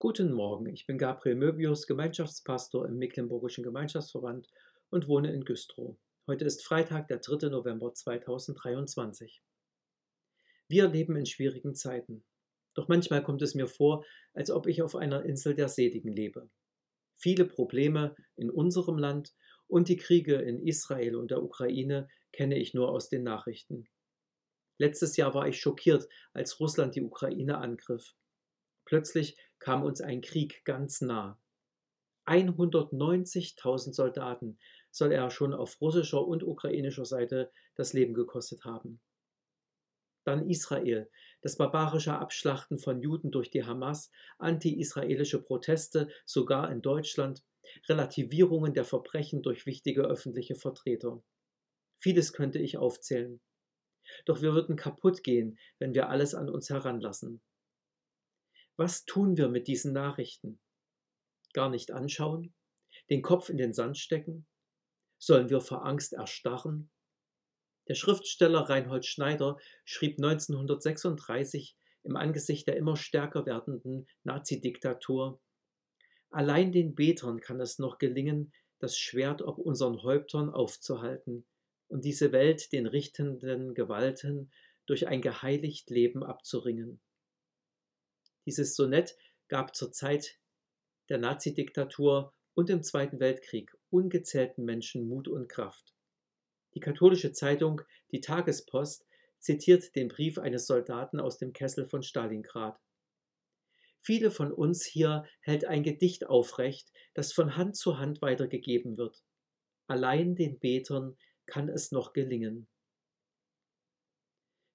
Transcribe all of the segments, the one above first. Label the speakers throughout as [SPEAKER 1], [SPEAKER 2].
[SPEAKER 1] Guten Morgen, ich bin Gabriel Möbius, Gemeinschaftspastor im Mecklenburgischen Gemeinschaftsverband und wohne in Güstrow. Heute ist Freitag, der 3. November 2023. Wir leben in schwierigen Zeiten. Doch manchmal kommt es mir vor, als ob ich auf einer Insel der Seligen lebe. Viele Probleme in unserem Land und die Kriege in Israel und der Ukraine kenne ich nur aus den Nachrichten. Letztes Jahr war ich schockiert, als Russland die Ukraine angriff. Plötzlich kam uns ein Krieg ganz nah. 190.000 Soldaten soll er schon auf russischer und ukrainischer Seite das Leben gekostet haben. Dann Israel, das barbarische Abschlachten von Juden durch die Hamas, anti-israelische Proteste, sogar in Deutschland, Relativierungen der Verbrechen durch wichtige öffentliche Vertreter. Vieles könnte ich aufzählen. Doch wir würden kaputt gehen, wenn wir alles an uns heranlassen. Was tun wir mit diesen Nachrichten? Gar nicht anschauen? Den Kopf in den Sand stecken? Sollen wir vor Angst erstarren? Der Schriftsteller Reinhold Schneider schrieb 1936 im Angesicht der immer stärker werdenden Nazidiktatur Allein den Betern kann es noch gelingen, das Schwert ob unseren Häuptern aufzuhalten und diese Welt den richtenden Gewalten durch ein geheiligt Leben abzuringen. Dieses Sonett gab zur Zeit der Nazidiktatur und im Zweiten Weltkrieg ungezählten Menschen Mut und Kraft. Die katholische Zeitung Die Tagespost zitiert den Brief eines Soldaten aus dem Kessel von Stalingrad. Viele von uns hier hält ein Gedicht aufrecht, das von Hand zu Hand weitergegeben wird. Allein den Betern kann es noch gelingen.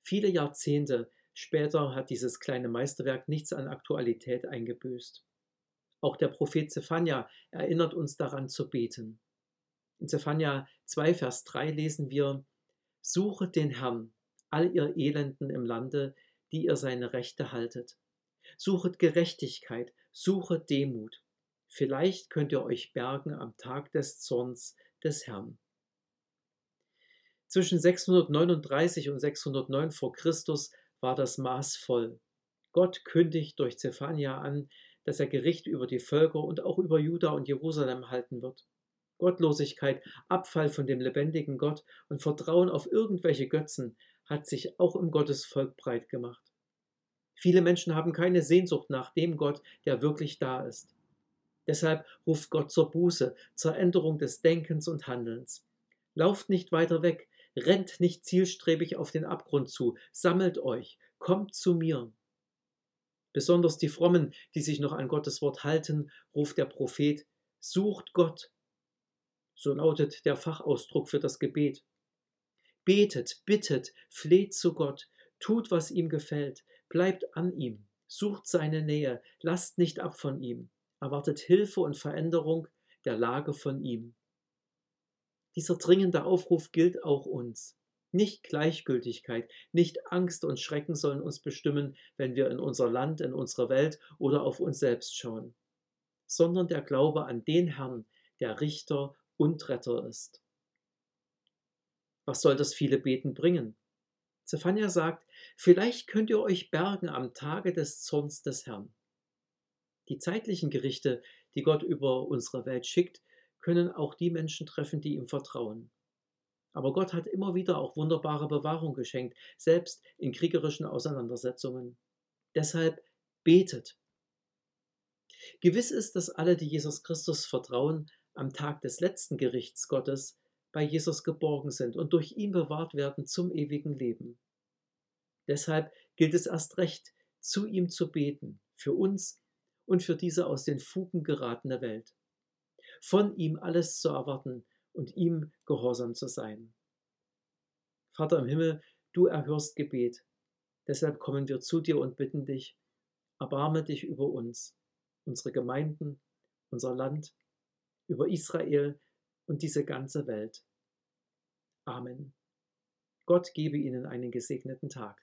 [SPEAKER 1] Viele Jahrzehnte Später hat dieses kleine Meisterwerk nichts an Aktualität eingebüßt. Auch der Prophet Zephania erinnert uns daran zu beten. In Zephania 2, Vers 3 lesen wir: Suchet den Herrn, all ihr Elenden im Lande, die ihr seine Rechte haltet. Suchet Gerechtigkeit, suchet Demut. Vielleicht könnt ihr euch bergen am Tag des Zorns des Herrn. Zwischen 639 und 609 vor Christus war das Maß voll. Gott kündigt durch Zephania an, dass er Gericht über die Völker und auch über Juda und Jerusalem halten wird. Gottlosigkeit, Abfall von dem lebendigen Gott und Vertrauen auf irgendwelche Götzen hat sich auch im Gottesvolk breit gemacht. Viele Menschen haben keine Sehnsucht nach dem Gott, der wirklich da ist. Deshalb ruft Gott zur Buße, zur Änderung des Denkens und Handelns. Lauft nicht weiter weg, Rennt nicht zielstrebig auf den Abgrund zu, sammelt euch, kommt zu mir. Besonders die Frommen, die sich noch an Gottes Wort halten, ruft der Prophet, sucht Gott. So lautet der Fachausdruck für das Gebet. Betet, bittet, fleht zu Gott, tut, was ihm gefällt, bleibt an ihm, sucht seine Nähe, lasst nicht ab von ihm, erwartet Hilfe und Veränderung der Lage von ihm. Dieser dringende Aufruf gilt auch uns. Nicht Gleichgültigkeit, nicht Angst und Schrecken sollen uns bestimmen, wenn wir in unser Land, in unsere Welt oder auf uns selbst schauen, sondern der Glaube an den Herrn, der Richter und Retter ist. Was soll das viele Beten bringen? Zephania sagt, vielleicht könnt ihr euch bergen am Tage des Zorns des Herrn. Die zeitlichen Gerichte, die Gott über unsere Welt schickt, können auch die Menschen treffen, die ihm vertrauen. Aber Gott hat immer wieder auch wunderbare Bewahrung geschenkt, selbst in kriegerischen Auseinandersetzungen. Deshalb betet. Gewiss ist, dass alle, die Jesus Christus vertrauen, am Tag des letzten Gerichts Gottes bei Jesus geborgen sind und durch ihn bewahrt werden zum ewigen Leben. Deshalb gilt es erst recht, zu ihm zu beten, für uns und für diese aus den Fugen geratene Welt von ihm alles zu erwarten und ihm gehorsam zu sein. Vater im Himmel, du erhörst Gebet. Deshalb kommen wir zu dir und bitten dich, erbarme dich über uns, unsere Gemeinden, unser Land, über Israel und diese ganze Welt. Amen. Gott gebe Ihnen einen gesegneten Tag.